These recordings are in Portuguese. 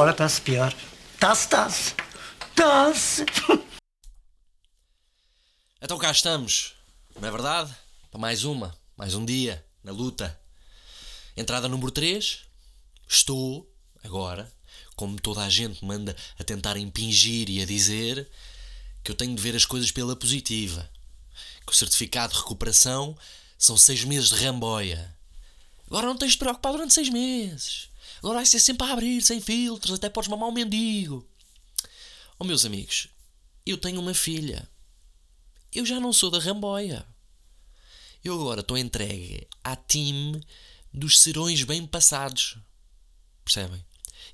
fora está-se pior. Está-se, está-se. Está-se. Então cá estamos, não é verdade? Para mais uma, mais um dia, na luta. Entrada número 3. Estou, agora, como toda a gente manda a tentar impingir e a dizer, que eu tenho de ver as coisas pela positiva. Que o certificado de recuperação são seis meses de ramboia. Agora não tens de preocupar durante seis meses. Agora vai ser sempre a abrir, sem filtros, até podes mamar um mendigo. Oh, meus amigos, eu tenho uma filha. Eu já não sou da ramboia. Eu agora estou entregue à time dos serões bem passados. Percebem?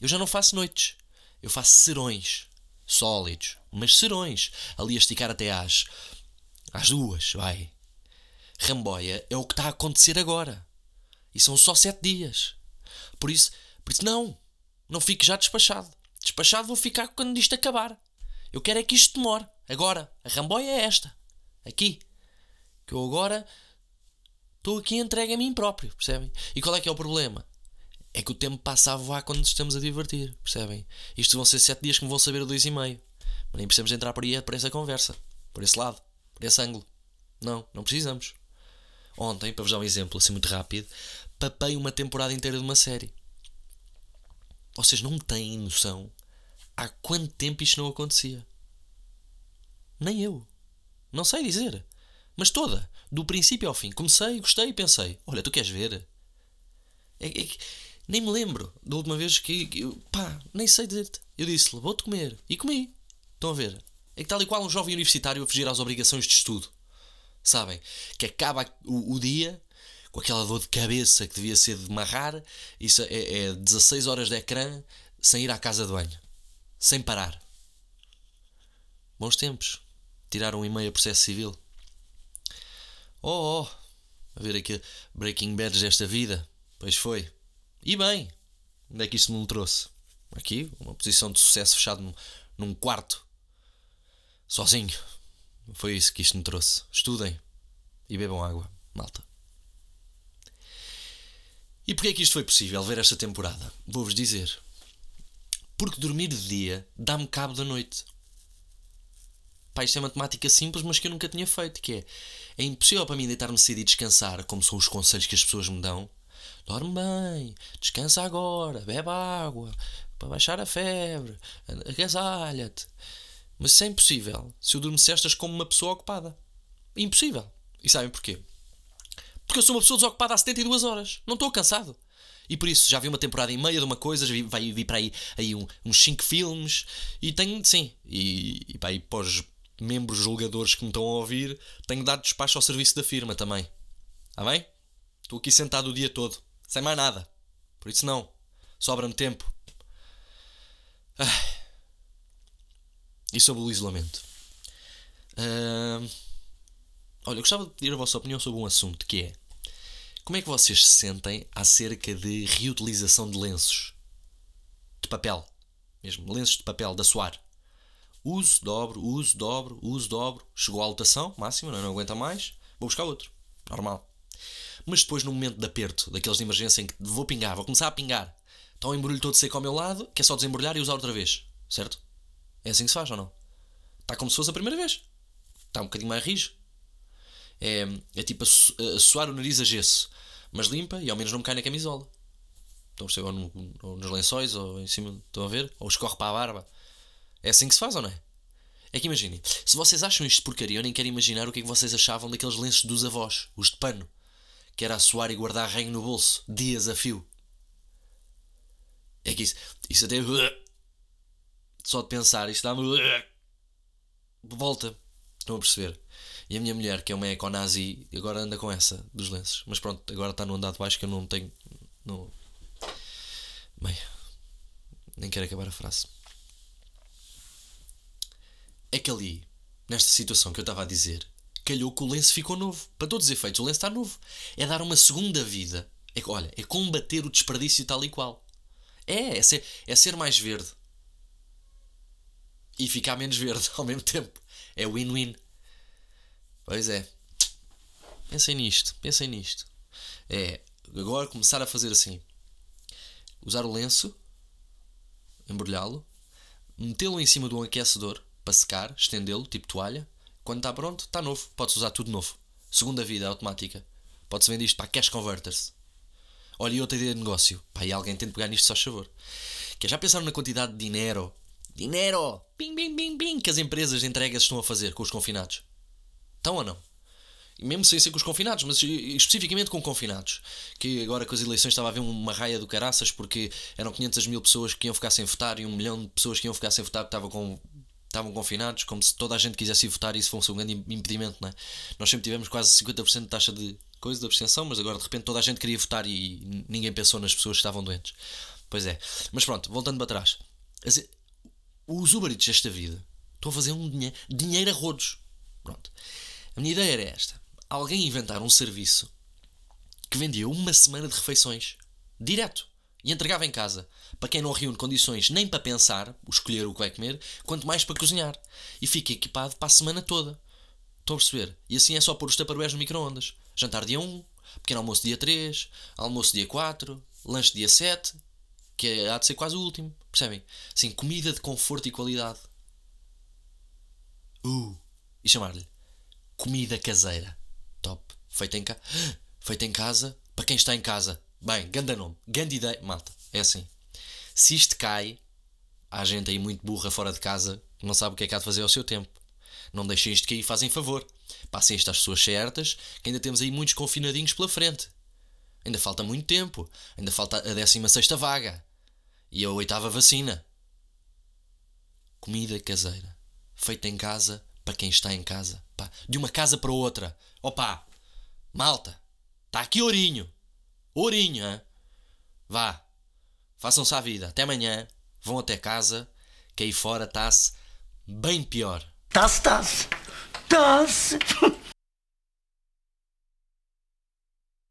Eu já não faço noites. Eu faço serões. Sólidos. Mas serões. Ali a esticar até às. às duas, vai. Ramboia é o que está a acontecer agora. E são só sete dias. Por isso, por isso não. Não fique já despachado. Despachado vou ficar quando isto acabar. Eu quero é que isto demore. Agora. A ramboia é esta. Aqui. Que eu agora estou aqui entregue a mim próprio, percebem? E qual é que é o problema? É que o tempo passa a voar quando nos estamos a divertir, percebem? Isto vão ser sete dias que me vão saber dois e meio. Mas nem precisamos entrar por aí por essa conversa. Por esse lado. Por esse ângulo. Não, não precisamos. Ontem, para vos dar um exemplo assim muito rápido, papei uma temporada inteira de uma série. Vocês não têm noção há quanto tempo isto não acontecia. Nem eu. Não sei dizer. Mas toda. Do princípio ao fim. Comecei, gostei e pensei: olha, tu queres ver? É, é, nem me lembro da última vez que. eu, pá, nem sei dizer-te. Eu disse-lhe: vou-te comer. E comi. Estão a ver? É que tal e qual um jovem universitário a fugir às obrigações de estudo. Sabem? Que acaba o, o dia com aquela dor de cabeça que devia ser de marrar. Isso é, é 16 horas de ecrã sem ir à casa de banho. Sem parar. Bons tempos. Tiraram um e-mail a processo civil. Oh, oh, a ver aqui Breaking Bad desta vida. Pois foi. E bem, onde é que isto me trouxe? Aqui, uma posição de sucesso fechado num, num quarto. Sozinho. Foi isso que isto me trouxe. Estudem e bebam água, malta. E porquê é que isto foi possível, ver esta temporada? Vou-vos dizer. Porque dormir de dia dá-me cabo da noite. Pá, isto é matemática simples, mas que eu nunca tinha feito, que é... É impossível para mim deitar-me cedo e descansar, como são os conselhos que as pessoas me dão. Dorme bem, descansa agora, bebe água, para baixar a febre, agasalha-te. Mas isso é impossível se eu durmo cestas como uma pessoa ocupada. Impossível. E sabem porquê? Porque eu sou uma pessoa desocupada há 72 horas. Não estou cansado. E por isso já vi uma temporada e meia de uma coisa, já vi, vai, vi para aí, aí um, uns 5 filmes e tenho, sim, e, e para aí para os membros julgadores que me estão a ouvir, tenho dado despacho ao serviço da firma também. Está bem? Estou aqui sentado o dia todo, sem mais nada. Por isso não. Sobra-me tempo. Ah. E sobre o isolamento. Uh... Olha, eu gostava de pedir a vossa opinião sobre um assunto que é como é que vocês se sentem acerca de reutilização de lenços de papel, mesmo lenços de papel da Soar. Uso, dobro, uso, dobro, uso, dobro. Chegou à lotação máxima, não, não aguenta mais, vou buscar outro. Normal. Mas depois, no momento de aperto, daqueles de emergência em que vou pingar, vou começar a pingar, está o embrulho todo seco ao meu lado, que é só desembrulhar e usar outra vez. Certo? É assim que se faz ou não? Está como se fosse a primeira vez. Está um bocadinho mais rijo. É, é tipo a, suar o nariz a gesso, mas limpa e ao menos não me cai na camisola. Estão a perceber? Ou, no, ou nos lençóis, ou em cima, estão a ver? Ou escorre para a barba. É assim que se faz ou não é? É que imaginem, se vocês acham isto porcaria, eu nem quero imaginar o que é que vocês achavam daqueles lenços dos avós, os de pano, que era a suar e guardar reino no bolso, dias a fio. É que isso, isso até. Só de pensar, isto dá-me. Volta. Estão a perceber? E a minha mulher, que é uma econazi, agora anda com essa dos lenços. Mas pronto, agora está no de baixo que eu não tenho. Não... Bem, nem quero acabar a frase. É que ali, nesta situação que eu estava a dizer, calhou que o lenço ficou novo. Para todos os efeitos, o lenço está novo. É dar uma segunda vida. É, olha, é combater o desperdício tal e qual. É, é ser, é ser mais verde. E ficar menos verde ao mesmo tempo. É win-win. Pois é. Pensem nisto, pensem nisto. É agora começar a fazer assim. Usar o lenço, embrulhá-lo, metê-lo em cima de um aquecedor para secar, estendê-lo, tipo toalha. Quando está pronto, está novo. Pode-se usar tudo novo. Segunda vida automática. Pode-se vender isto para cash converters. Olha, e outra ideia de negócio. Pá, e alguém tem de pegar nisto só favor. Que é, já pensaram na quantidade de dinheiro? Dinheiro! Pim, pim, pim, pim! Que as empresas de entregas estão a fazer com os confinados. Estão ou não? Mesmo sem ser com os confinados, mas especificamente com confinados. Que agora com as eleições estava a haver uma raia do caraças porque eram 500 mil pessoas que iam ficar sem votar e um milhão de pessoas que iam ficar sem votar estavam, com, estavam confinados, como se toda a gente quisesse ir votar e isso fosse um grande impedimento, não é? Nós sempre tivemos quase 50% de taxa de coisa de abstenção, mas agora de repente toda a gente queria votar e ninguém pensou nas pessoas que estavam doentes. Pois é. Mas pronto, voltando para trás. Os Uber Eats desta vida estão a fazer um dinheiro a rodos. Pronto. A minha ideia era esta. Alguém inventar um serviço que vendia uma semana de refeições. Direto. E entregava em casa. Para quem não reúne condições nem para pensar, escolher o que vai comer, quanto mais para cozinhar. E fica equipado para a semana toda. Estão a perceber? E assim é só pôr os taparoeiros no micro-ondas. Jantar dia 1, pequeno almoço dia 3, almoço dia 4, lanche dia 7, que é, há de ser quase o último. Percebem? Assim, comida de conforto e qualidade. Uh! E chamar-lhe comida caseira. Top. Feita em, ca... Feita em casa, para quem está em casa. Bem, ganda nome, ganda ideia. Malta, é assim. Se isto cai, há gente aí muito burra fora de casa não sabe o que é que há de fazer ao seu tempo. Não deixem isto cair, fazem favor. Passem isto às pessoas certas, que ainda temos aí muitos confinadinhos pela frente. Ainda falta muito tempo. Ainda falta a 16 vaga. E a oitava vacina. Comida caseira. Feita em casa para quem está em casa. Pá, de uma casa para outra. Opa! Malta! Está aqui Ourinho! Ourinho, hein? Vá! Façam-se à vida. Até amanhã. Vão até casa. Que aí fora está-se bem pior. Tá-se, tá-se. Tá-se.